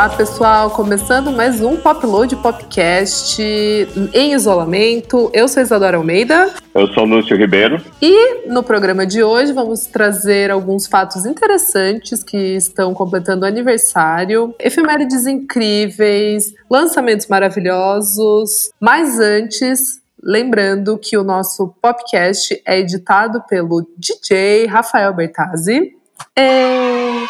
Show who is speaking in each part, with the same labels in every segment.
Speaker 1: Olá, pessoal! Começando mais um Popload Popcast em isolamento. Eu sou Isadora Almeida.
Speaker 2: Eu sou Lúcio Ribeiro.
Speaker 1: E no programa de hoje vamos trazer alguns fatos interessantes que estão completando aniversário, efemérides incríveis, lançamentos maravilhosos. Mas antes, lembrando que o nosso podcast é editado pelo DJ Rafael Bertazzi.
Speaker 2: É...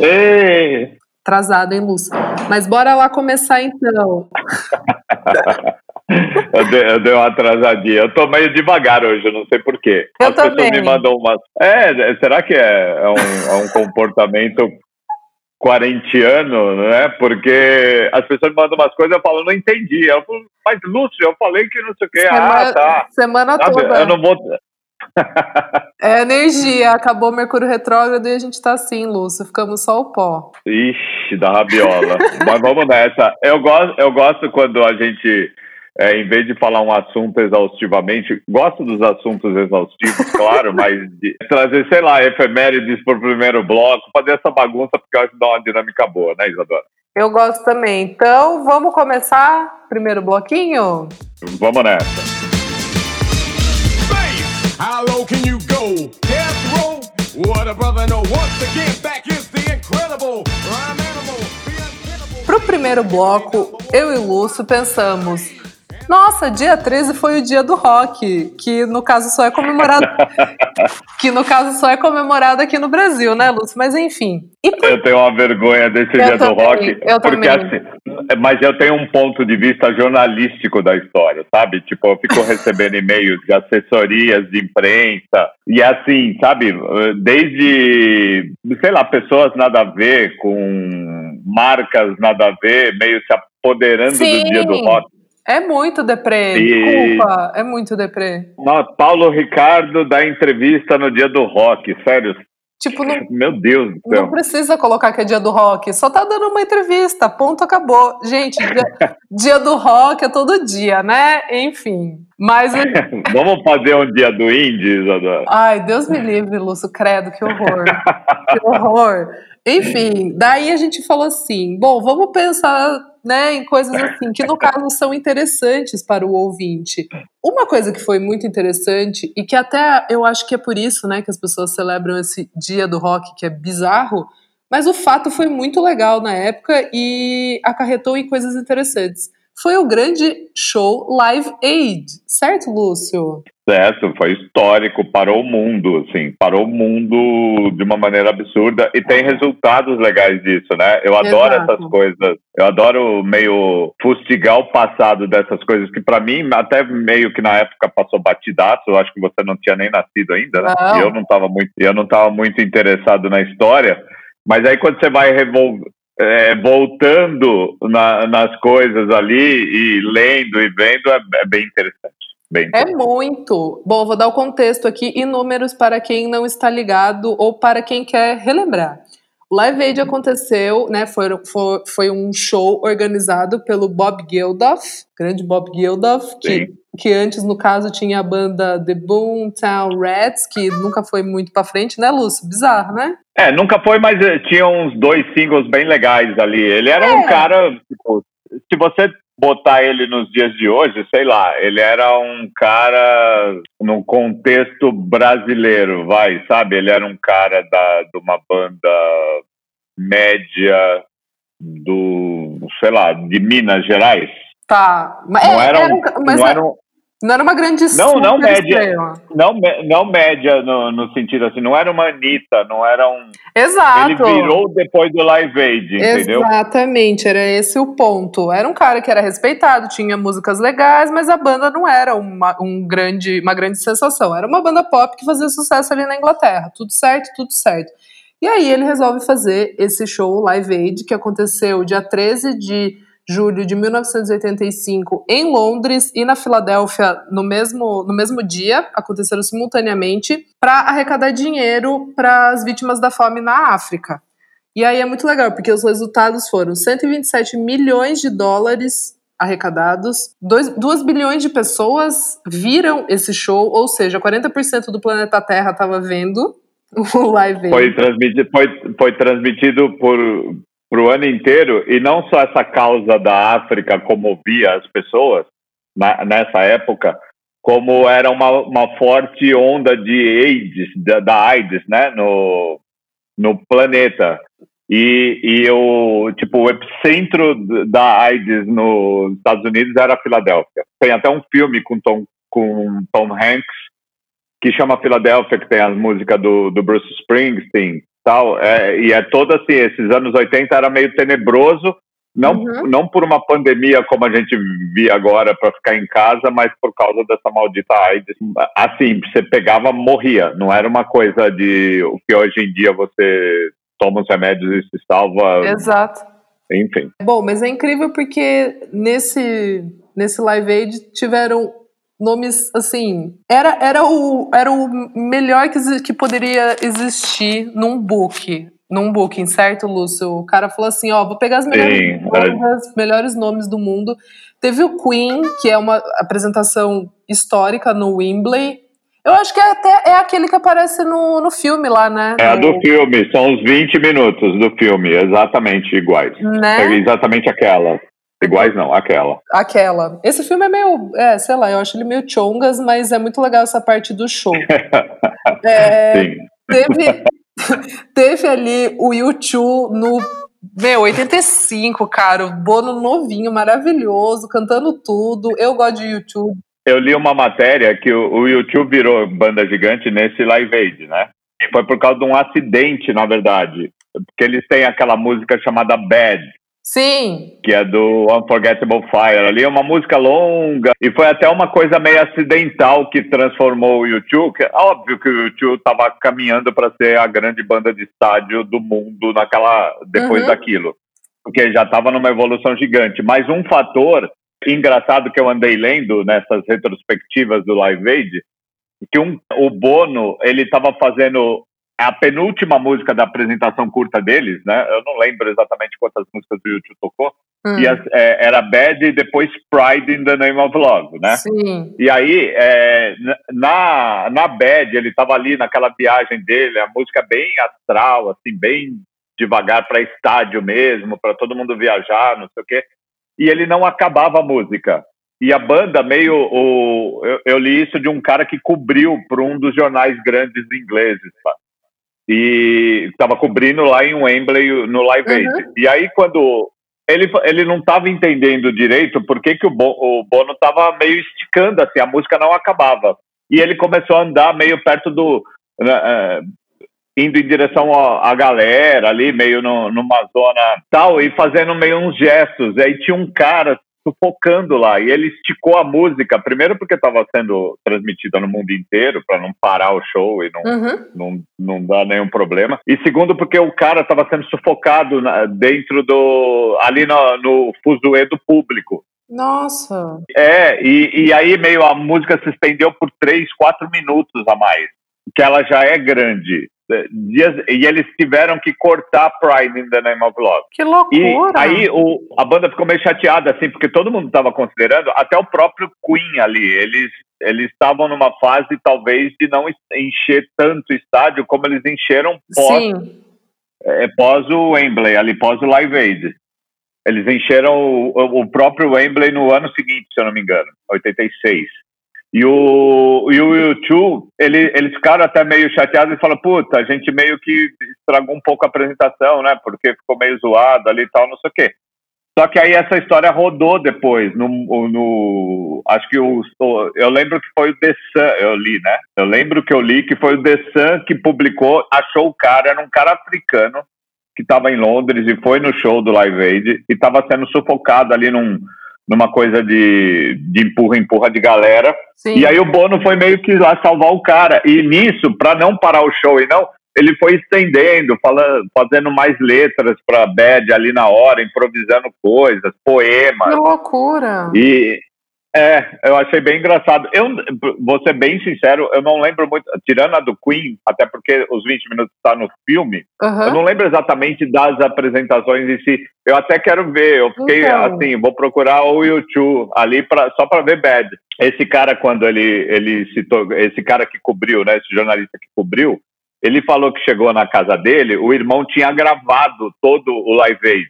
Speaker 2: Ei!
Speaker 1: Atrasado, hein, Lúcia? Mas bora lá começar então.
Speaker 2: eu, dei, eu, dei, uma atrasadinha. Eu tô meio devagar hoje, eu não sei porquê.
Speaker 1: Eu As também. pessoas
Speaker 2: me mandam umas. É, será que é, é, um, é um comportamento quarentiano, né? Porque as pessoas me mandam umas coisas e eu falo, não entendi. Eu falo, mas Lúcio, eu falei que não sei o quê.
Speaker 1: Semana,
Speaker 2: ah, tá.
Speaker 1: Semana Sabe, toda.
Speaker 2: Eu não vou.
Speaker 1: É energia, acabou o Mercúrio retrógrado e a gente tá assim, Lúcio, ficamos só o pó.
Speaker 2: Ixi, da rabiola. Mas vamos nessa. Eu gosto, eu gosto quando a gente, é, em vez de falar um assunto exaustivamente, gosto dos assuntos exaustivos, claro, mas trazer, sei lá, efemérides pro primeiro bloco, fazer essa bagunça, porque eu acho que dá uma dinâmica boa, né, Isadora?
Speaker 1: Eu gosto também. Então, vamos começar? Primeiro bloquinho?
Speaker 2: Vamos nessa.
Speaker 1: How low can you go? Death row? What a brother know. Once again, back is the incredible rhyme animal. Pro primeiro bloco, eu e Lúcio pensamos nossa, dia 13 foi o dia do rock, que no caso só é comemorado. que no caso só é comemorado aqui no Brasil, né, Lúcio? Mas enfim.
Speaker 2: Por... Eu tenho uma vergonha desse eu dia também, do rock.
Speaker 1: Eu
Speaker 2: porque
Speaker 1: também.
Speaker 2: assim, mas eu tenho um ponto de vista jornalístico da história, sabe? Tipo, eu fico recebendo e-mails de assessorias de imprensa. E assim, sabe, desde, sei lá, pessoas nada a ver, com marcas nada a ver, meio se apoderando
Speaker 1: Sim.
Speaker 2: do dia do rock.
Speaker 1: É muito deprê, e... desculpa, é muito deprê.
Speaker 2: Não, Paulo Ricardo dá entrevista no dia do rock, sério.
Speaker 1: Tipo, não,
Speaker 2: Meu Deus do céu.
Speaker 1: Não precisa colocar que é dia do rock, só tá dando uma entrevista, ponto, acabou. Gente, dia, dia do rock é todo dia, né? Enfim. Mas.
Speaker 2: Vamos fazer um dia do indie, Isadora?
Speaker 1: Ai, Deus me livre, Lúcio, credo, que horror. que horror. Enfim, daí a gente falou assim: bom, vamos pensar né, em coisas assim, que no caso são interessantes para o ouvinte. Uma coisa que foi muito interessante, e que até eu acho que é por isso né, que as pessoas celebram esse dia do rock, que é bizarro, mas o fato foi muito legal na época e acarretou em coisas interessantes foi o grande show Live Aid, certo, Lúcio?
Speaker 2: Certo, foi histórico, parou o mundo, assim, parou o mundo de uma maneira absurda e tem resultados legais disso, né? Eu adoro Exato. essas coisas, eu adoro meio fustigar o passado dessas coisas que para mim até meio que na época passou batidaço, eu acho que você não tinha nem nascido ainda, né?
Speaker 1: Não.
Speaker 2: E eu não estava muito, eu não tava muito interessado na história. Mas aí quando você vai é, voltando na, nas coisas ali e lendo e vendo é, é bem interessante. Bem
Speaker 1: é muito. Bom, vou dar o contexto aqui e números para quem não está ligado ou para quem quer relembrar. Live Aid aconteceu, né? Foi, foi, foi um show organizado pelo Bob Geldof, grande Bob Geldof, que, que antes, no caso, tinha a banda The Boomtown Rats, que nunca foi muito para frente, né, Lúcio? Bizarro, né?
Speaker 2: É, nunca foi, mas eh, tinha uns dois singles bem legais ali. Ele era é. um cara, tipo, se você botar ele nos dias de hoje, sei lá, ele era um cara no contexto brasileiro, vai, sabe? Ele era um cara da, de uma banda média do, sei lá, de Minas Gerais.
Speaker 1: Tá,
Speaker 2: mas, não é, era, um, mas não era um,
Speaker 1: não era uma grande
Speaker 2: Não, não média. Não, não média no, no, sentido assim, não era uma Anitta, não era um.
Speaker 1: Exato.
Speaker 2: Ele virou depois do Live Aid, entendeu?
Speaker 1: Exatamente, era esse o ponto. Era um cara que era respeitado, tinha músicas legais, mas a banda não era uma, um grande, uma grande sensação. Era uma banda pop que fazia sucesso ali na Inglaterra. Tudo certo, tudo certo. E aí ele resolve fazer esse show Live Aid, que aconteceu dia 13 de julho de 1985 em Londres e na Filadélfia no mesmo, no mesmo dia, aconteceram simultaneamente, para arrecadar dinheiro para as vítimas da fome na África. E aí é muito legal, porque os resultados foram 127 milhões de dólares arrecadados, 2 bilhões de pessoas viram esse show, ou seja, 40% do planeta Terra estava vendo o live.
Speaker 2: Foi transmitido, foi, foi transmitido por para o ano inteiro, e não só essa causa da África comovia as pessoas na, nessa época, como era uma, uma forte onda de AIDS, da, da AIDS, né, no, no planeta. E, e o, tipo, o epicentro da AIDS nos Estados Unidos era a Filadélfia. Tem até um filme com Tom, com Tom Hanks que chama Filadélfia, que tem as músicas do, do Bruce Springsteen tal. É, e é todo assim, esses anos 80 era meio tenebroso, não, uhum. não por uma pandemia como a gente via agora para ficar em casa, mas por causa dessa maldita AIDS. Assim, você pegava, morria. Não era uma coisa de o que hoje em dia você toma os remédios e se salva.
Speaker 1: Exato.
Speaker 2: Enfim.
Speaker 1: Bom, mas é incrível porque nesse, nesse Live Aid tiveram nomes assim. Era, era, o, era o melhor que, que poderia existir num book num booking, certo, Lúcio? O cara falou assim: ó, vou pegar as melhores, melhores nomes do mundo. Teve o Queen, que é uma apresentação histórica no Wembley. Eu acho que é até é aquele que aparece no, no filme lá, né?
Speaker 2: É no... do filme, são os 20 minutos do filme, exatamente iguais. Né? É exatamente aquela. Iguais não, aquela.
Speaker 1: Aquela. Esse filme é meio, é, sei lá, eu acho ele meio chongas, mas é muito legal essa parte do show. é, Sim. Teve, Teve ali o YouTube no meu, 85, cara, Bono novinho, maravilhoso, cantando tudo. Eu gosto de YouTube.
Speaker 2: Eu li uma matéria que o, o YouTube virou banda gigante nesse Live Aid, né? E foi por causa de um acidente, na verdade. Porque eles têm aquela música chamada Bad,
Speaker 1: Sim.
Speaker 2: Que é do Unforgettable Fire. Ali é uma música longa. E foi até uma coisa meio acidental que transformou o YouTube. Que, é óbvio que o YouTube estava caminhando para ser a grande banda de estádio do mundo naquela depois uhum. daquilo. Porque já estava numa evolução gigante. Mas um fator engraçado que eu andei lendo nessas retrospectivas do Live Aid que um, o Bono ele estava fazendo a penúltima música da apresentação curta deles, né? Eu não lembro exatamente quantas músicas o YouTube tocou. Hum. E as, é, era Bad e depois Pride in the Name of Love, né?
Speaker 1: Sim.
Speaker 2: E aí, é, na, na Bad, ele estava ali naquela viagem dele, a música bem astral, assim, bem devagar para estádio mesmo, para todo mundo viajar, não sei o quê. E ele não acabava a música. E a banda meio. O, eu, eu li isso de um cara que cobriu para um dos jornais grandes ingleses. Tá? E estava cobrindo lá em Wembley no Live Aid. Uhum. E aí quando ele, ele não estava entendendo direito por que, que o, Bo, o Bono estava meio esticando assim, a música não acabava. E ele começou a andar meio perto do uh, indo em direção à galera ali, meio no, numa zona tal, e fazendo meio uns gestos. Aí tinha um cara sufocando lá. E ele esticou a música, primeiro porque estava sendo transmitida no mundo inteiro, para não parar o show e não, uhum. não, não dar nenhum problema. E segundo porque o cara estava sendo sufocado na, dentro do. ali no, no fuzuê do público.
Speaker 1: Nossa!
Speaker 2: É, e, e aí meio a música se estendeu por três, quatro minutos a mais, que ela já é grande dias, e eles tiveram que cortar Pride in the Name of Love.
Speaker 1: Que loucura!
Speaker 2: E aí o, a banda ficou meio chateada, assim, porque todo mundo estava considerando, até o próprio Queen ali, eles eles estavam numa fase talvez de não encher tanto o estádio como eles encheram pós, é, pós o Wembley, ali pós o Live Aid. Eles encheram o, o próprio Wembley no ano seguinte, se eu não me engano, 86. E o, e o YouTube, ele, eles ficaram até meio chateados e falaram, puta, a gente meio que estragou um pouco a apresentação, né? Porque ficou meio zoado ali e tal, não sei o quê. Só que aí essa história rodou depois, no, no acho que o, eu lembro que foi o The Sun, eu li, né? Eu lembro que eu li que foi o The Sun que publicou, achou o cara, era um cara africano que estava em Londres e foi no show do Live Aid e estava sendo sufocado ali num, numa coisa de, de empurra, empurra de galera. Sim. E aí o Bono foi meio que lá salvar o cara. E nisso, para não parar o show e não, ele foi estendendo, falando, fazendo mais letras para Bad ali na hora, improvisando coisas, poemas.
Speaker 1: Que loucura!
Speaker 2: E, é, eu achei bem engraçado. Eu vou ser bem sincero, eu não lembro muito, tirando a do Queen, até porque os 20 minutos está no filme, uhum. eu não lembro exatamente das apresentações em si. Eu até quero ver, eu fiquei então. assim, vou procurar o YouTube ali pra, só para ver Bad. Esse cara, quando ele, ele citou, esse cara que cobriu, né, esse jornalista que cobriu, ele falou que chegou na casa dele, o irmão tinha gravado todo o Live Aid.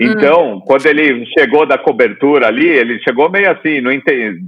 Speaker 2: Então, hum. quando ele chegou da cobertura ali, ele chegou meio assim, não entende,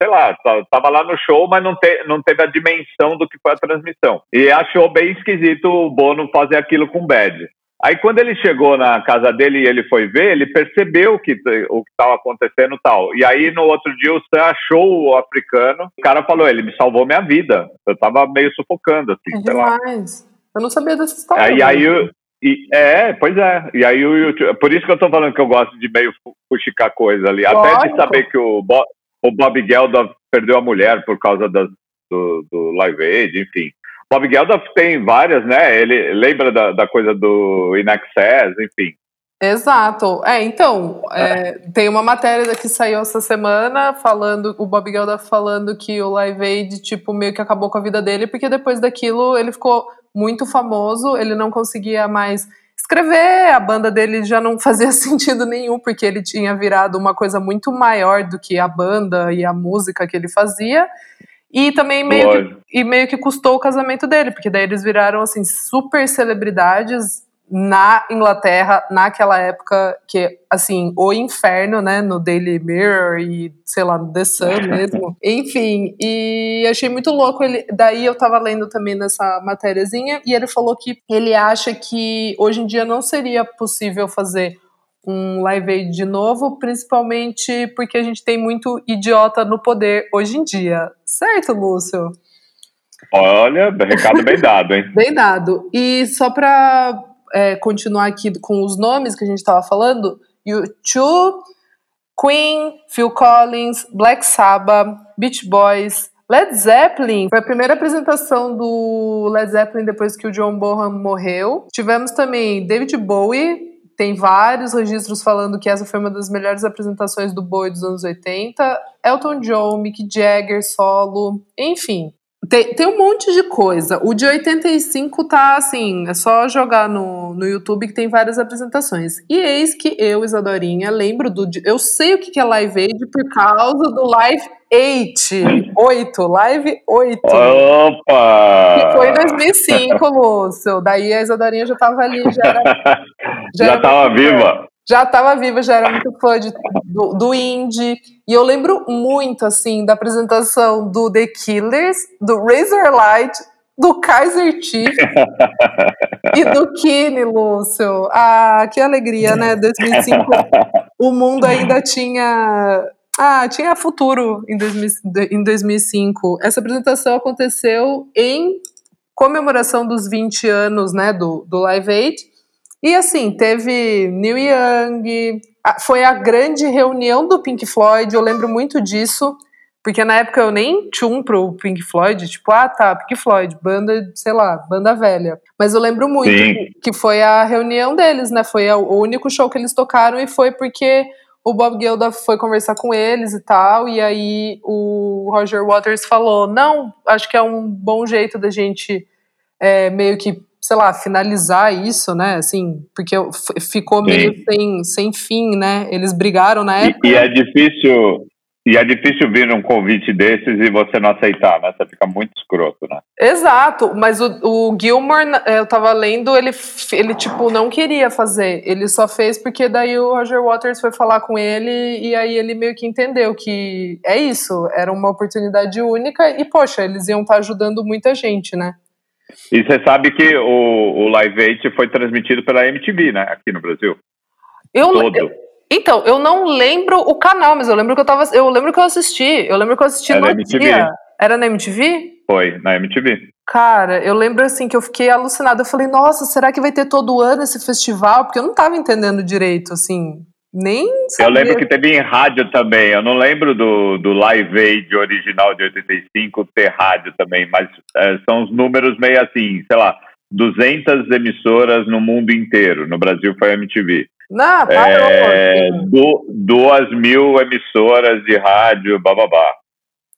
Speaker 2: sei lá, tava lá no show, mas não, te, não teve a dimensão do que foi a transmissão. E achou bem esquisito o Bono fazer aquilo com o Bad. Aí quando ele chegou na casa dele e ele foi ver, ele percebeu que, o que estava acontecendo tal. E aí no outro dia o Sam achou o africano. O cara falou, ele me salvou minha vida. Eu tava meio sufocando, assim, é sei demais. lá.
Speaker 1: Eu não sabia dessa história.
Speaker 2: Aí, aí eu, e, é, pois é. E aí o YouTube. Por isso que eu tô falando que eu gosto de meio fuxicar coisa ali. Lógico. Até de saber que o Bob, o Bob Geldof perdeu a mulher por causa das, do, do Live Aid, enfim. Bob Geldof tem várias, né? Ele lembra da, da coisa do In Access, enfim.
Speaker 1: Exato. É, então, é, tem uma matéria que saiu essa semana falando, o Bob Geldof falando que o Live Aid, tipo, meio que acabou com a vida dele, porque depois daquilo ele ficou muito famoso, ele não conseguia mais escrever, a banda dele já não fazia sentido nenhum, porque ele tinha virado uma coisa muito maior do que a banda e a música que ele fazia. E também meio que, e meio que custou o casamento dele, porque daí eles viraram assim super celebridades na Inglaterra naquela época que assim o inferno né no Daily Mirror e sei lá no The Sun mesmo enfim e achei muito louco ele daí eu tava lendo também nessa matériazinha e ele falou que ele acha que hoje em dia não seria possível fazer um Live Aid de novo, principalmente porque a gente tem muito idiota no poder hoje em dia. Certo, Lúcio?
Speaker 2: Olha, recado bem dado, hein?
Speaker 1: bem dado. E só para é, continuar aqui com os nomes que a gente estava falando, U2, Queen, Phil Collins, Black Sabbath, Beach Boys, Led Zeppelin foi a primeira apresentação do Led Zeppelin depois que o John Bonham morreu. Tivemos também David Bowie, tem vários registros falando que essa foi uma das melhores apresentações do Bowie dos anos 80. Elton John, Mick Jagger, solo, enfim. Tem, tem um monte de coisa. O de 85 tá assim, é só jogar no, no YouTube que tem várias apresentações. E eis que eu, Isadorinha, lembro do. Eu sei o que é Live Aid por causa do Live 8. 8, Live 8.
Speaker 2: Opa!
Speaker 1: Que foi em 2005, Lúcio. Daí a Isadorinha já tava ali, já era.
Speaker 2: Já, já tava viva
Speaker 1: já estava viva, já era muito fã de, do, do indie. E eu lembro muito, assim, da apresentação do The Killers, do Razorlight, do Kaiser Chief e do Kine, Lúcio. Ah, que alegria, né? 2005, o mundo ainda tinha... Ah, tinha futuro em, 2000, em 2005. Essa apresentação aconteceu em comemoração dos 20 anos, né, do, do Live Aid. E assim, teve Neil Young, foi a grande reunião do Pink Floyd, eu lembro muito disso, porque na época eu nem tchum pro Pink Floyd, tipo, ah tá, Pink Floyd, banda, sei lá, banda velha. Mas eu lembro muito que, que foi a reunião deles, né? Foi o único show que eles tocaram e foi porque o Bob Geldof foi conversar com eles e tal, e aí o Roger Waters falou: não, acho que é um bom jeito da gente é, meio que sei lá, finalizar isso, né? Assim, porque ficou Sim. meio sem, sem fim, né? Eles brigaram na época.
Speaker 2: E, e, é difícil. E é difícil vir um convite desses e você não aceitar, né? Você fica muito escroto, né?
Speaker 1: Exato, mas o, o Gilmore, eu tava lendo, ele, ele, tipo, não queria fazer. Ele só fez porque daí o Roger Waters foi falar com ele e aí ele meio que entendeu que é isso, era uma oportunidade única e, poxa, eles iam estar tá ajudando muita gente, né?
Speaker 2: E você sabe que o, o Live Aid foi transmitido pela MTV, né? Aqui no Brasil.
Speaker 1: Eu, Todo. Eu, então, eu não lembro o canal, mas eu lembro que eu tava. Eu lembro que eu assisti. Eu lembro que eu assisti Era no MTV. dia. Era na MTV?
Speaker 2: Foi, na MTV.
Speaker 1: Cara, eu lembro assim que eu fiquei alucinada. Eu falei, nossa, será que vai ter todo ano esse festival? Porque eu não tava entendendo direito, assim. Nem sabia.
Speaker 2: Eu lembro que teve em rádio também. Eu não lembro do, do Live Aid original de 85 ter rádio também, mas é, são os números meio assim, sei lá, 200 emissoras no mundo inteiro. No Brasil foi a MTV.
Speaker 1: Não, parou.
Speaker 2: É, do, duas mil emissoras de rádio, bababá.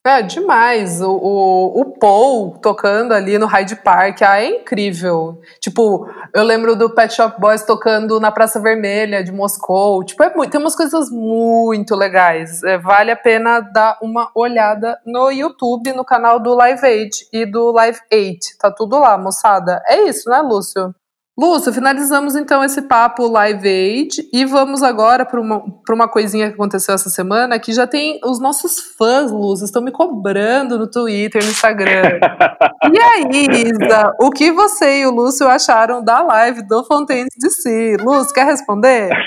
Speaker 1: É, demais. O, o, o, Paul tocando ali no Hyde Park, ah, é incrível. Tipo, eu lembro do Pet Shop Boys tocando na Praça Vermelha de Moscou. Tipo, é muito, tem umas coisas muito legais. É, vale a pena dar uma olhada no YouTube, no canal do Live Aid e do Live 8. Tá tudo lá, moçada. É isso, né, Lúcio? Lúcio, finalizamos então esse papo Live Aid e vamos agora para uma, uma coisinha que aconteceu essa semana que já tem os nossos fãs, Lúcio, estão me cobrando no Twitter, no Instagram. e aí, Isa, o que você e o Lúcio acharam da live do Fontaine de Si? Lúcio, quer responder?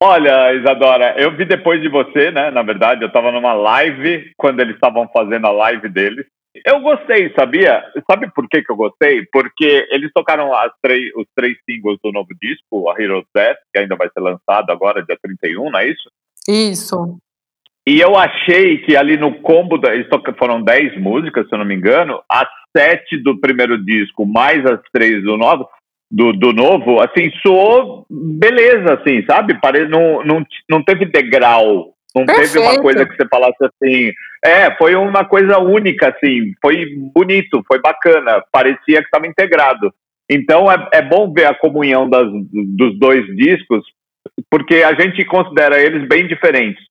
Speaker 2: Olha, Isadora, eu vi depois de você, né? Na verdade, eu estava numa live quando eles estavam fazendo a live deles. Eu gostei, sabia? Sabe por que, que eu gostei? Porque eles tocaram as três, os três singles do novo disco, a Hero's Death, que ainda vai ser lançado agora, dia 31, não é isso?
Speaker 1: Isso.
Speaker 2: E eu achei que ali no combo, da, eles tocam, foram dez músicas, se eu não me engano, as sete do primeiro disco, mais as três do novo, do, do novo, assim, soou beleza, assim, sabe? Pare, não, não, não teve degrau não Perfeito. teve uma coisa que você falasse assim. É, foi uma coisa única, assim. Foi bonito, foi bacana. Parecia que estava integrado. Então é, é bom ver a comunhão das, dos dois discos, porque a gente considera eles bem diferentes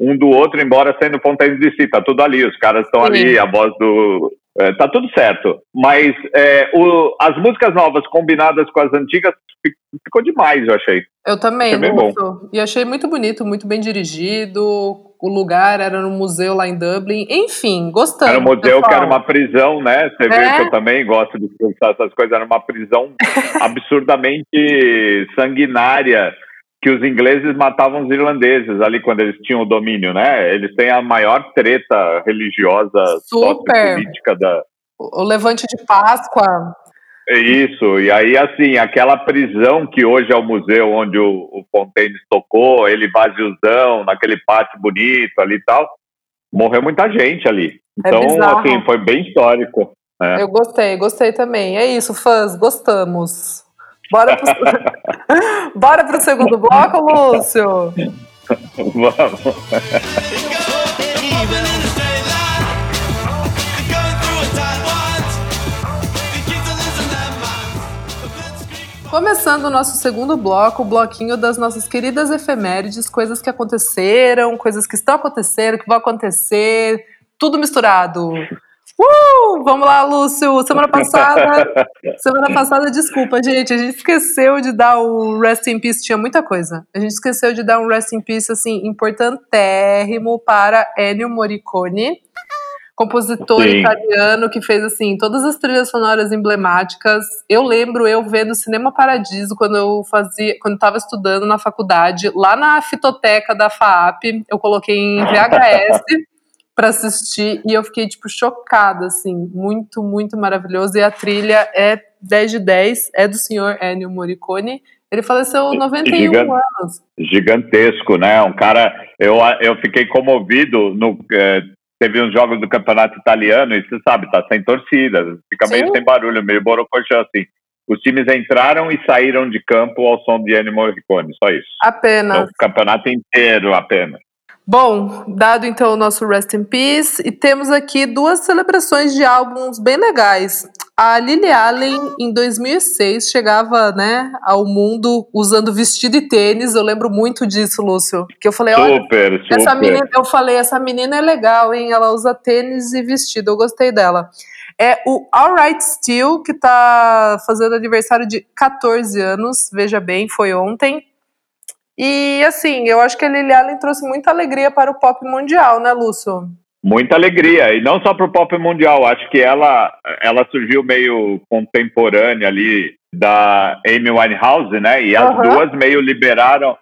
Speaker 2: um do outro, embora sendo Fontaines de Si, tá tudo ali, os caras estão ali, a voz do. É, tá tudo certo. Mas é, o, as músicas novas combinadas com as antigas ficou demais, eu achei.
Speaker 1: Eu também, muito. E achei muito bonito, muito bem dirigido. O lugar era no museu lá em Dublin. Enfim, gostando.
Speaker 2: Era um museu pessoal. que era uma prisão, né? Você é? viu que eu também gosto de pensar essas coisas. Era uma prisão absurdamente sanguinária que os ingleses matavam os irlandeses ali quando eles tinham o domínio, né? Eles têm a maior treta religiosa, política da.
Speaker 1: O levante de Páscoa.
Speaker 2: É isso, e aí assim, aquela prisão que hoje é o museu onde o, o Fontaine tocou, ele vaziozão, naquele pátio bonito ali e tal, morreu muita gente ali. É então, é assim, foi bem histórico.
Speaker 1: Né? Eu gostei, gostei também. É isso, fãs, gostamos. Bora pro, Bora pro segundo bloco, Lúcio? Vamos. Começando o nosso segundo bloco, o bloquinho das nossas queridas efemérides, coisas que aconteceram, coisas que estão acontecendo, que vão acontecer, tudo misturado. Uh, vamos lá, Lúcio. Semana passada, semana passada, desculpa, gente, a gente esqueceu de dar o rest in peace, tinha muita coisa. A gente esqueceu de dar um rest in peace assim importantérrimo para Ennio Morricone, compositor Sim. italiano que fez assim todas as trilhas sonoras emblemáticas. Eu lembro eu vendo Cinema Paradiso quando eu fazia, quando estava estudando na faculdade, lá na fitoteca da FAAP, eu coloquei em VHS para assistir e eu fiquei, tipo, chocada, assim, muito, muito maravilhoso. E a trilha é 10 de 10, é do senhor Ennio Morricone. Ele faleceu 91 Gigant, anos.
Speaker 2: Gigantesco, né? Um cara. Eu, eu fiquei comovido no. É, teve uns jogos do campeonato italiano e você sabe, tá sem torcida, fica Sim. meio sem barulho, meio borocochão assim. Os times entraram e saíram de campo ao som de Ennio Morricone, só isso.
Speaker 1: Apenas.
Speaker 2: o campeonato inteiro, apenas.
Speaker 1: Bom, dado então o nosso Rest in Peace, e temos aqui duas celebrações de álbuns bem legais. A Lily Allen, em 2006, chegava né, ao mundo usando vestido e tênis. Eu lembro muito disso, Lúcio. Que eu falei, olha, super, super. essa menina, eu falei, essa menina é legal, hein? Ela usa tênis e vestido. Eu gostei dela. É o Alright Steel, que está fazendo aniversário de 14 anos. Veja bem, foi ontem. E assim, eu acho que a Lily Allen trouxe muita alegria para o pop mundial, né, Lúcio?
Speaker 2: Muita alegria, e não só para o pop mundial, acho que ela, ela surgiu meio contemporânea ali da Amy Winehouse, né? E as uhum. duas meio liberaram.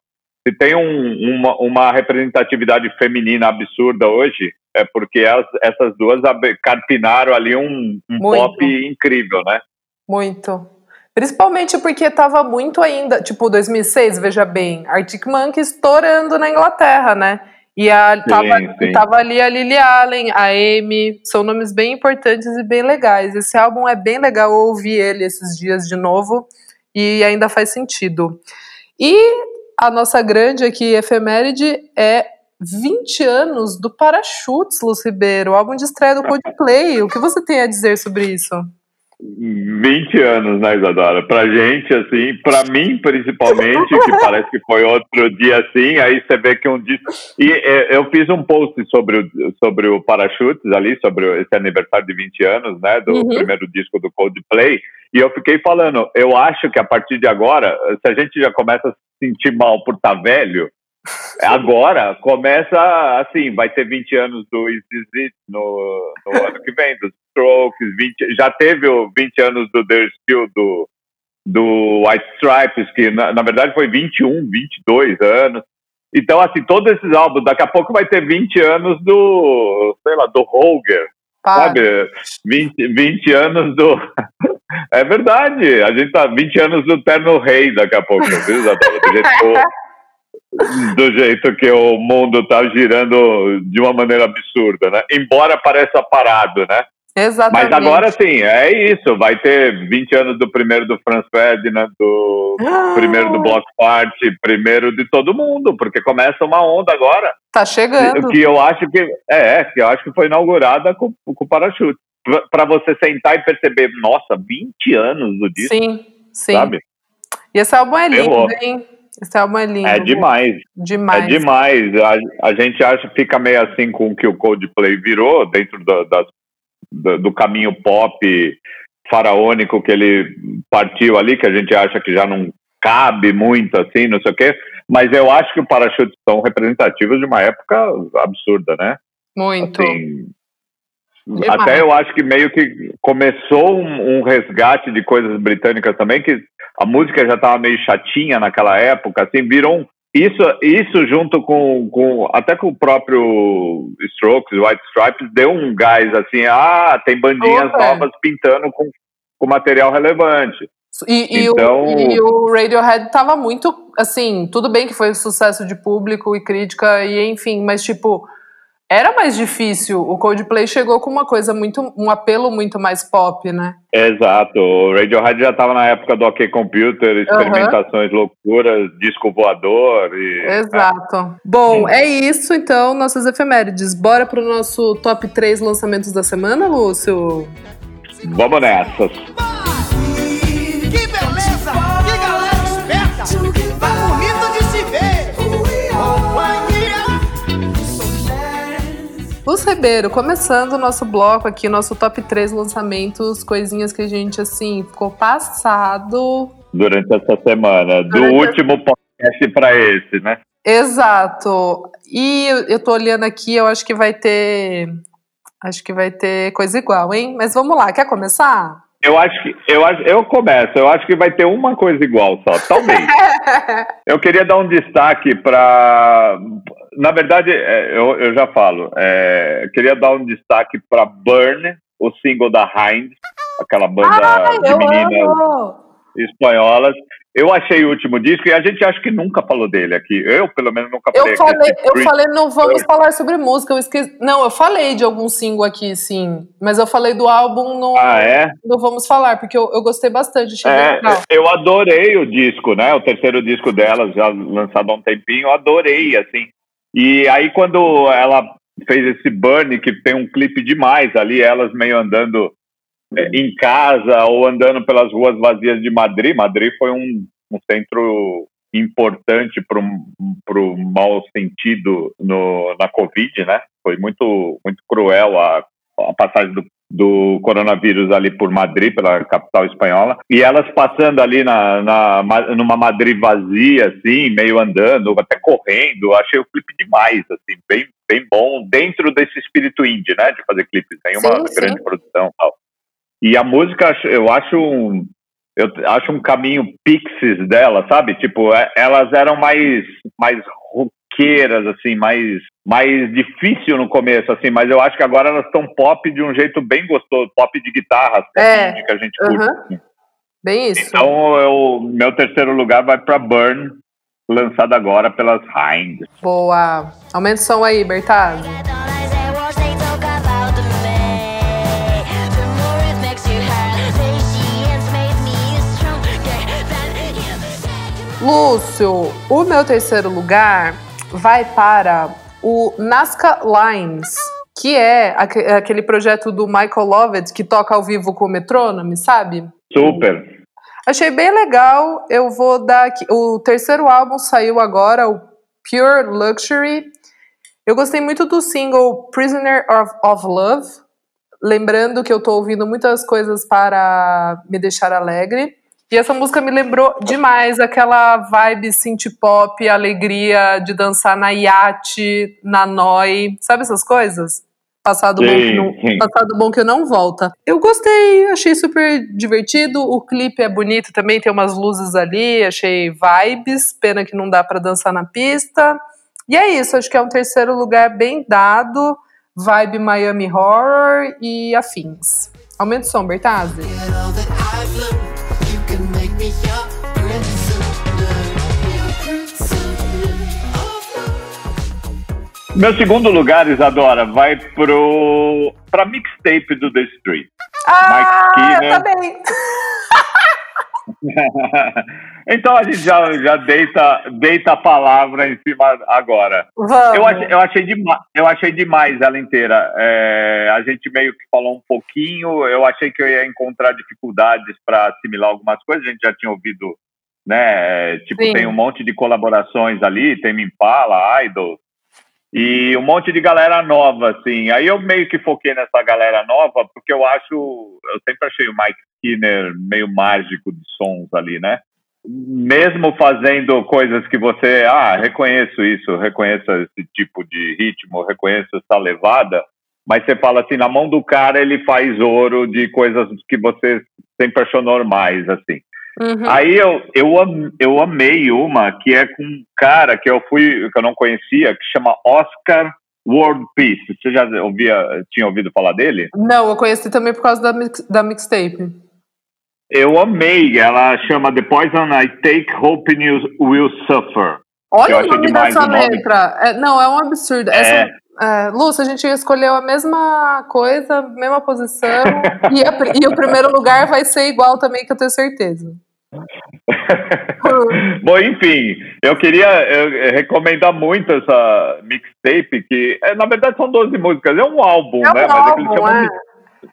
Speaker 2: Se tem um, uma, uma, representatividade feminina absurda hoje, é porque as, essas duas carpinaram ali um, um pop incrível, né?
Speaker 1: Muito. Principalmente porque estava muito ainda, tipo 2006, veja bem, Arctic Monkeys estourando na Inglaterra, né? E a, tava, sim. tava ali a Lily Allen, a Amy, são nomes bem importantes e bem legais. Esse álbum é bem legal, eu ouvi ele esses dias de novo e ainda faz sentido. E a nossa grande aqui efeméride é 20 anos do Parachutes, Lúcio Ribeiro, álbum de estreia do Coldplay. O que você tem a dizer sobre isso?
Speaker 2: 20 anos, né, Isadora? Pra gente, assim, pra mim, principalmente, que parece que foi outro dia assim, aí você vê que um disco. E é, eu fiz um post sobre o, sobre o Parachutes ali, sobre esse aniversário de 20 anos, né, do uhum. primeiro disco do Coldplay, e eu fiquei falando, eu acho que a partir de agora, se a gente já começa a se sentir mal por estar tá velho, Agora começa assim, vai ter 20 anos do Is It no, no ano que vem, dos Strokes, 20, já teve o 20 anos do The Still do, do White Stripes, que na, na, verdade foi 21, 22 anos. Então, assim, todos esses álbuns, daqui a pouco vai ter 20 anos do, sei lá, do Holger, sabe? 20, 20 anos do. é verdade, a gente tá 20 anos do Terno Rei daqui a pouco, viu, Isabela? Do jeito do jeito que o mundo está girando de uma maneira absurda, né? Embora pareça parado, né?
Speaker 1: Exatamente.
Speaker 2: Mas agora sim, é isso. Vai ter 20 anos do primeiro do Franz Ferdinand, do ah. primeiro do Block Party, primeiro de todo mundo, porque começa uma onda agora.
Speaker 1: Tá chegando.
Speaker 2: Que eu acho que é, que eu acho que foi inaugurada com, com o parachute. Para você sentar e perceber, nossa, 20 anos do disco.
Speaker 1: Sim, sim. Sabe? E esse álbum é lindo, hein? Esse álbum é lindo.
Speaker 2: É demais.
Speaker 1: Demais.
Speaker 2: É demais. A, a gente acha fica meio assim com o que o Coldplay virou dentro do, do, do caminho pop faraônico que ele partiu ali, que a gente acha que já não cabe muito assim, não sei o quê. Mas eu acho que os parachutes são representativos de uma época absurda, né?
Speaker 1: Muito.
Speaker 2: Assim, até eu acho que meio que começou um, um, resgate de coisas britânicas também, que a música já estava meio chatinha naquela época, assim, viram isso, isso junto com, com até com o próprio Strokes, White Stripes, deu um gás assim, ah, tem bandinhas Opa. novas pintando com, com material relevante.
Speaker 1: E, e, então... o, e o Radiohead tava muito, assim, tudo bem que foi sucesso de público e crítica, e enfim, mas tipo, era mais difícil. O Coldplay chegou com uma coisa muito, um apelo muito mais pop, né?
Speaker 2: Exato. O Radiohead já estava na época do OK Computer, experimentações uhum. loucuras, disco voador e.
Speaker 1: Exato. É. Bom, é isso então, nossas efemérides. Bora pro nosso top 3 lançamentos da semana, Lúcio?
Speaker 2: Vamos nessas.
Speaker 1: Ribeiro, começando o nosso bloco aqui, nosso top 3 lançamentos, coisinhas que a gente, assim, ficou passado.
Speaker 2: Durante essa semana, do último podcast para esse, né?
Speaker 1: Exato. E eu tô olhando aqui, eu acho que vai ter. Acho que vai ter coisa igual, hein? Mas vamos lá, quer começar?
Speaker 2: Eu acho que eu, acho, eu começo, eu acho que vai ter uma coisa igual só, talvez. eu queria dar um destaque para na verdade, é, eu, eu já falo, é, queria dar um destaque para Burn, o single da Hind, aquela banda
Speaker 1: Ai,
Speaker 2: de meninas amo. espanholas. Eu achei o último disco e a gente acha que nunca falou dele aqui. Eu, pelo menos, nunca falei.
Speaker 1: Eu falei, eu falei não vamos falar sobre música. Eu esqueci. Não, eu falei de algum single aqui, sim. Mas eu falei do álbum no.
Speaker 2: Ah, é?
Speaker 1: Não vamos falar, porque eu, eu gostei bastante.
Speaker 2: É, eu adorei o disco, né? O terceiro disco delas, já lançado há um tempinho. Eu adorei, assim. E aí, quando ela fez esse Burn, que tem um clipe demais ali, elas meio andando é, em casa ou andando pelas ruas vazias de Madrid. Madrid foi um, um centro importante para o mau sentido no, na Covid, né? Foi muito, muito cruel a, a passagem do, do coronavírus ali por Madrid, pela capital espanhola, e elas passando ali na, na, numa Madrid vazia, assim, meio andando, até correndo, achei o clipe demais, assim, bem, bem bom, dentro desse espírito indie, né, de fazer clipes, tem uma sim, grande sim. produção tal. E a música, eu acho um, eu acho um caminho Pixies dela, sabe? Tipo, é, elas eram mais, mais roqueiras, assim, mais, mais difícil no começo, assim, mas eu acho que agora elas estão pop de um jeito bem gostoso, pop de guitarra,
Speaker 1: é.
Speaker 2: que a gente curte. Assim.
Speaker 1: Bem isso.
Speaker 2: Então, eu, meu terceiro lugar vai para Burn, lançado agora pelas Hind.
Speaker 1: Boa. Aumenta o som aí, Bertazzi. Lúcio, o meu terceiro lugar vai para o Nazca Lines, que é aquele projeto do Michael Lovett que toca ao vivo com o metrônome, sabe?
Speaker 2: Super.
Speaker 1: Achei bem legal. Eu vou dar aqui. O terceiro álbum saiu agora, o Pure Luxury. Eu gostei muito do single Prisoner of, of Love. Lembrando que eu tô ouvindo muitas coisas para me deixar alegre. E essa música me lembrou demais aquela vibe synth pop, alegria de dançar na iate, na noi, sabe essas coisas? Passado, bom que não, passado bom que não volta. Eu gostei, achei super divertido. O clipe é bonito também, tem umas luzes ali, achei vibes. Pena que não dá para dançar na pista. E é isso, acho que é um terceiro lugar bem dado. Vibe Miami Horror e afins. Aumenta o som, Bertazzi.
Speaker 2: Meu segundo lugar, Isadora, vai pro pra mixtape do The Street.
Speaker 1: Ah, Mike Skinner. tá.
Speaker 2: então a gente já, já deita, deita a palavra em cima agora.
Speaker 1: Vamos.
Speaker 2: Eu, achei, eu, achei demais, eu achei demais ela inteira. É, a gente meio que falou um pouquinho. Eu achei que eu ia encontrar dificuldades para assimilar algumas coisas. A gente já tinha ouvido, né? Tipo, Sim. tem um monte de colaborações ali, tem Mimpala, Idol, e um monte de galera nova, assim. Aí eu meio que foquei nessa galera nova, porque eu acho, eu sempre achei o Mike Skinner meio mágico de sons ali, né? Mesmo fazendo coisas que você, ah, reconheço isso, reconheço esse tipo de ritmo, reconheço essa levada, mas você fala assim, na mão do cara ele faz ouro de coisas que você sempre achou normais, assim. Uhum. Aí eu, eu, eu amei uma que é com um cara que eu fui, que eu não conhecia, que chama Oscar World Peace. Você já ouvia, tinha ouvido falar dele?
Speaker 1: Não, eu conheci também por causa da, mix, da mixtape.
Speaker 2: Eu amei, ela chama The Poison I Take Hope You Will Suffer.
Speaker 1: Olha o nome dessa letra. É, não, é um absurdo. É. Essa, é, Lúcia, a gente escolheu a mesma coisa, mesma posição, e, a, e o primeiro lugar vai ser igual também, que eu tenho certeza.
Speaker 2: Bom, enfim, eu queria eu, recomendar muito essa mixtape, que é, na verdade são 12 músicas, é um álbum,
Speaker 1: é
Speaker 2: um né?
Speaker 1: Álbum, Mas é.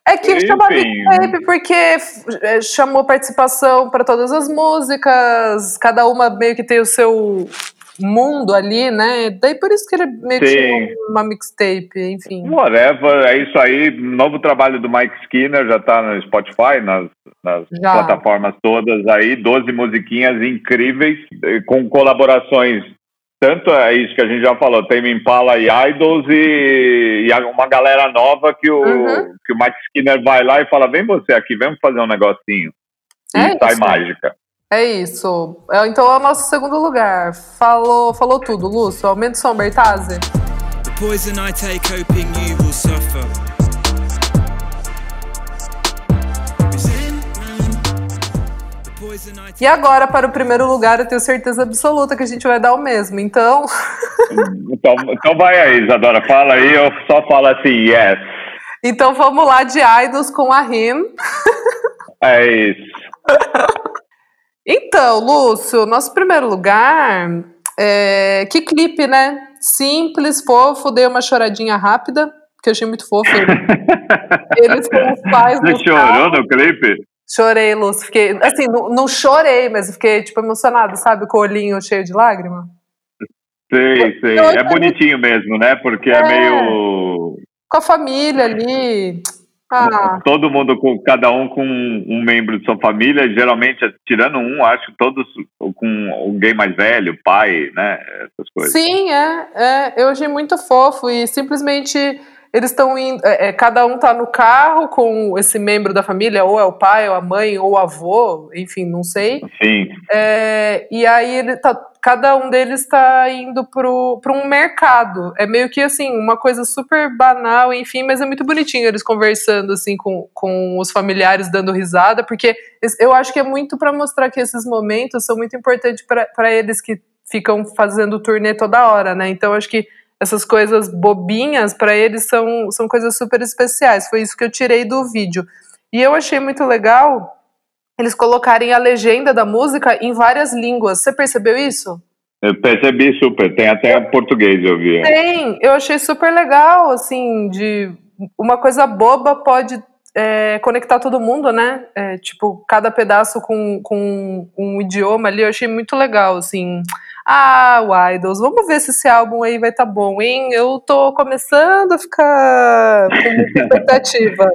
Speaker 1: É que chama mixtape porque é, chamou participação para todas as músicas, cada uma meio que tem o seu mundo ali, né? Daí por isso que ele meio que uma mixtape, enfim.
Speaker 2: Whatever, é isso aí. Novo trabalho do Mike Skinner, já tá no Spotify, nas, nas plataformas todas aí. 12 musiquinhas incríveis, com colaborações. Tanto é isso que a gente já falou, tem Impala e Idols e, e uma galera nova que o, uhum. que o Mike Skinner vai lá e fala: vem você aqui, vamos fazer um negocinho. É e sai mágica.
Speaker 1: É isso. É, então é o nosso segundo lugar. Falou, falou tudo, Lúcio. Aumenta o som, Bertazzi. poison I take hoping you will suffer. E agora, para o primeiro lugar, eu tenho certeza absoluta que a gente vai dar o mesmo. Então.
Speaker 2: então, então vai aí, Isadora. Fala aí, eu só falo assim, yes.
Speaker 1: Então vamos lá de Idols com a Rim.
Speaker 2: É isso.
Speaker 1: Então, Lúcio, nosso primeiro lugar, é... que clipe, né? Simples, fofo, dei uma choradinha rápida, que eu achei muito fofo. Eles com os pais
Speaker 2: Você chorou carro. no clipe?
Speaker 1: Chorei, Lúcio. Fiquei, assim, não, não chorei, mas fiquei, tipo, emocionada, sabe? Com o olhinho cheio de lágrima.
Speaker 2: Sei, sei. É bonitinho mesmo, né? Porque é, é meio.
Speaker 1: Com a família ali. Ah.
Speaker 2: Todo mundo, com cada um com um membro de sua família, geralmente, tirando um, acho que todos com alguém mais velho, pai, né? Essas coisas.
Speaker 1: Sim, é, é. Eu achei muito fofo e simplesmente eles estão indo. É, é, cada um tá no carro com esse membro da família, ou é o pai, ou a mãe, ou o avô, enfim, não sei.
Speaker 2: Sim.
Speaker 1: É, e aí ele tá cada um deles está indo para um mercado. É meio que assim, uma coisa super banal, enfim, mas é muito bonitinho eles conversando assim com, com os familiares, dando risada, porque eu acho que é muito para mostrar que esses momentos são muito importantes para eles que ficam fazendo turnê toda hora, né? Então acho que essas coisas bobinhas para eles são, são coisas super especiais. Foi isso que eu tirei do vídeo. E eu achei muito legal eles colocarem a legenda da música em várias línguas. Você percebeu isso?
Speaker 2: Eu percebi super, tem até eu, português, eu vi.
Speaker 1: Tem, eu achei super legal, assim, de uma coisa boba pode é, conectar todo mundo, né? É, tipo, cada pedaço com, com um idioma ali, eu achei muito legal, assim. Ah, o Idols, vamos ver se esse álbum aí vai estar tá bom, hein? Eu tô começando a ficar com muita expectativa.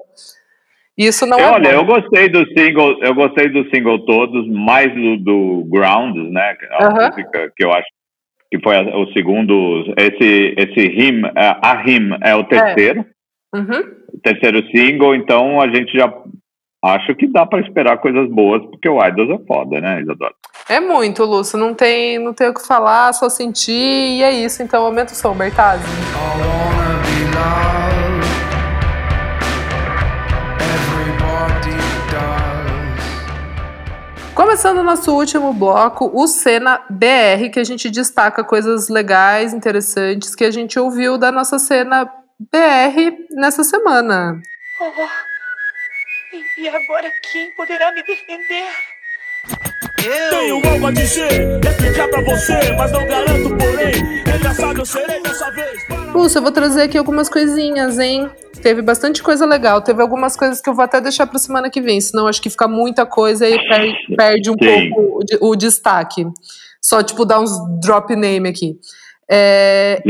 Speaker 1: Isso não é
Speaker 2: Olha,
Speaker 1: bom.
Speaker 2: eu gostei do single, eu gostei do single todos, mais do, do Ground, né? A uh -huh. música que eu acho que foi o segundo, esse esse him, a him é o terceiro. É. Uhum. O terceiro single, então a gente já acho que dá para esperar coisas boas, porque o Idols é foda, né, Isadora?
Speaker 1: É muito, Lúcio, não tem, não tem o que falar, só sentir, e é isso, então aumenta o som, Bertazzi. Começando o nosso último bloco, o Cena BR, que a gente destaca coisas legais, interessantes que a gente ouviu da nossa cena BR nessa semana.
Speaker 3: E agora quem poderá me defender?
Speaker 4: Eu tenho algo a dizer, explicar pra você, mas não garanto, porém, engraçado eu serei dessa vez.
Speaker 1: Lúcio, eu vou trazer aqui algumas coisinhas, hein? Teve bastante coisa legal. Teve algumas coisas que eu vou até deixar para semana que vem, senão acho que fica muita coisa e perde, perde um Sim. pouco o, o, destaque. Só, tipo, dar uns drop name aqui. É,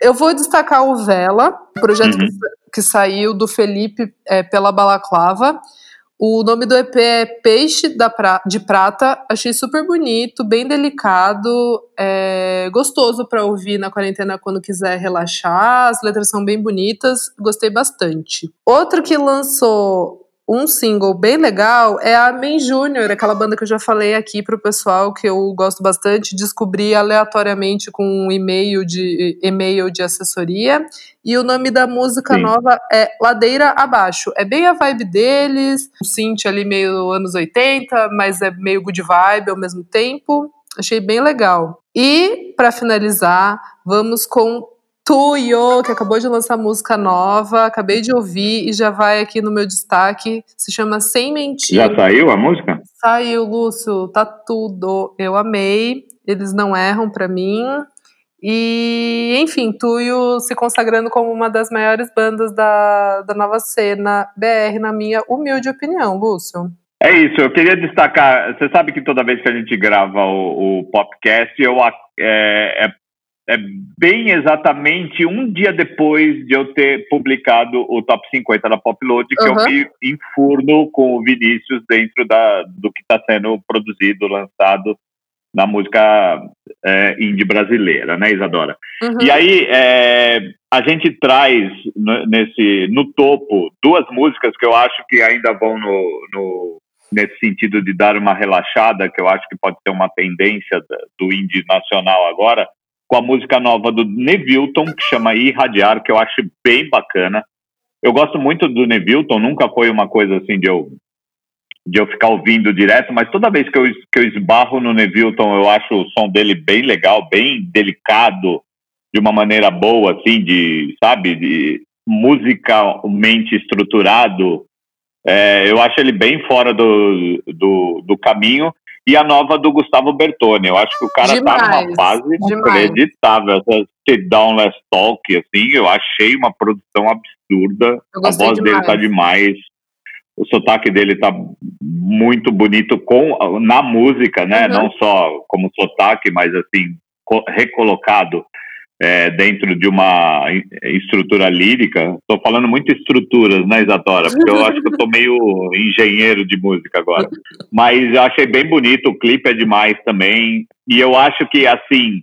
Speaker 1: eu vou destacar o Vela, projeto uhum. que, saiu do Felipe é, pela Balaclava. O nome do EP é Peixe pra de Prata. Achei super bonito, bem delicado, é gostoso para ouvir na quarentena quando quiser relaxar. As letras são bem bonitas, gostei bastante. Outro que lançou um single bem legal é a Men Júnior, aquela banda que eu já falei aqui pro pessoal que eu gosto bastante, descobri aleatoriamente com um e-mail de e-mail de assessoria. E o nome da música Sim. nova é Ladeira Abaixo. É bem a vibe deles, um synth ali meio anos 80, mas é meio good vibe ao mesmo tempo. Achei bem legal. E para finalizar, vamos com Tuyo, que acabou de lançar música nova, acabei de ouvir e já vai aqui no meu destaque. Se chama Sem Mentir.
Speaker 2: Já saiu a música?
Speaker 1: Saiu, Lúcio, tá tudo. Eu amei, eles não erram para mim. E, enfim, Tuyo se consagrando como uma das maiores bandas da, da nova cena BR, na minha humilde opinião, Lúcio.
Speaker 2: É isso, eu queria destacar. Você sabe que toda vez que a gente grava o, o podcast, eu é, é é bem exatamente um dia depois de eu ter publicado o Top 50 da Popload, que uhum. eu me enfurno com o Vinícius dentro da, do que está sendo produzido, lançado na música é, indie brasileira, né, Isadora? Uhum. E aí é, a gente traz nesse no topo duas músicas que eu acho que ainda vão no, no, nesse sentido de dar uma relaxada, que eu acho que pode ser uma tendência do indie nacional agora, com a música nova do Nevilton, que chama Irradiar, que eu acho bem bacana. Eu gosto muito do Nevilton, nunca foi uma coisa assim de eu, de eu ficar ouvindo direto, mas toda vez que eu, que eu esbarro no Nevilton, eu acho o som dele bem legal, bem delicado, de uma maneira boa, assim, de, sabe, de musicalmente estruturado. É, eu acho ele bem fora do, do, do caminho e a nova do Gustavo Bertoni. Eu acho que o cara demais, tá numa fase inacreditável. Essa Down Let's Talk, assim, eu achei uma produção absurda. A voz demais. dele tá demais. O sotaque dele tá muito bonito com na música, né? Uhum. Não só como sotaque, mas assim, recolocado é, dentro de uma estrutura lírica. Estou falando muito estruturas, né, Isadora? Porque eu acho que eu estou meio engenheiro de música agora. Mas eu achei bem bonito, o clipe é demais também. E eu acho que, assim,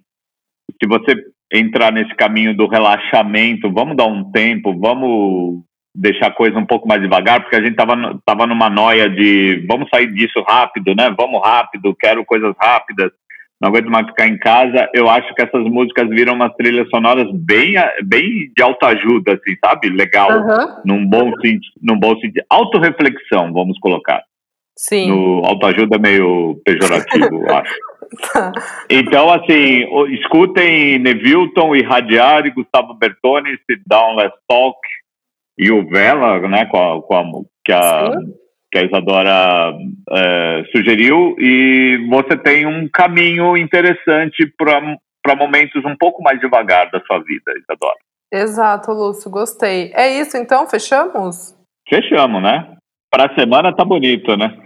Speaker 2: se você entrar nesse caminho do relaxamento, vamos dar um tempo, vamos deixar a coisa um pouco mais devagar, porque a gente tava, tava numa noia de vamos sair disso rápido, né? Vamos rápido, quero coisas rápidas não aguento mais ficar em casa. Eu acho que essas músicas viram umas trilhas sonoras bem, bem de autoajuda, assim, sabe? Legal. Uhum. Num bom sentido, num bom sentido. Autoreflexão, vamos colocar.
Speaker 1: Sim.
Speaker 2: No autoajuda é meio pejorativo, acho. Tá. Então, assim, escutem Nevilton, e Gustavo Bertoni, Sit Down, Let's Talk e o Vela, né, com a, com a, que a que a Isadora é, sugeriu, e você tem um caminho interessante para momentos um pouco mais devagar da sua vida, Isadora.
Speaker 1: Exato, Lúcio, gostei. É isso, então, fechamos?
Speaker 2: Fechamos, né? Para a semana tá bonito, né?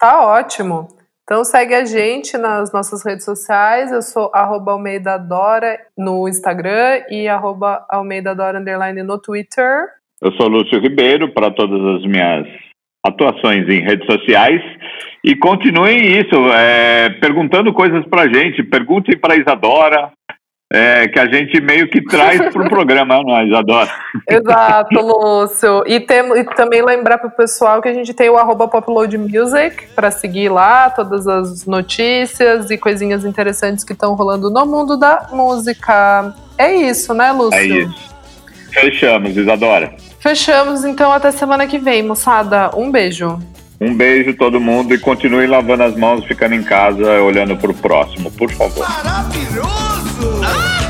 Speaker 1: Tá ótimo. Então segue a gente nas nossas redes sociais. Eu sou arroba Almeida Dora no Instagram e arroba Almeida Dora underline no Twitter.
Speaker 2: Eu sou Lúcio Ribeiro para todas as minhas atuações em redes sociais. E continuem isso, é, perguntando coisas para a gente. Perguntem para Isadora, é, que a gente meio que traz para o programa, nós né, adora.
Speaker 1: Exato, Lúcio. E, tem, e também lembrar para o pessoal que a gente tem o arroba Popload Music para seguir lá todas as notícias e coisinhas interessantes que estão rolando no mundo da música. É isso, né, Lúcio?
Speaker 2: É isso. Fechamos, Isadora.
Speaker 1: Fechamos, então até semana que vem, moçada. Um beijo.
Speaker 2: Um beijo todo mundo e continue lavando as mãos, ficando em casa, olhando para o próximo, por favor. Maravilhoso! Ah!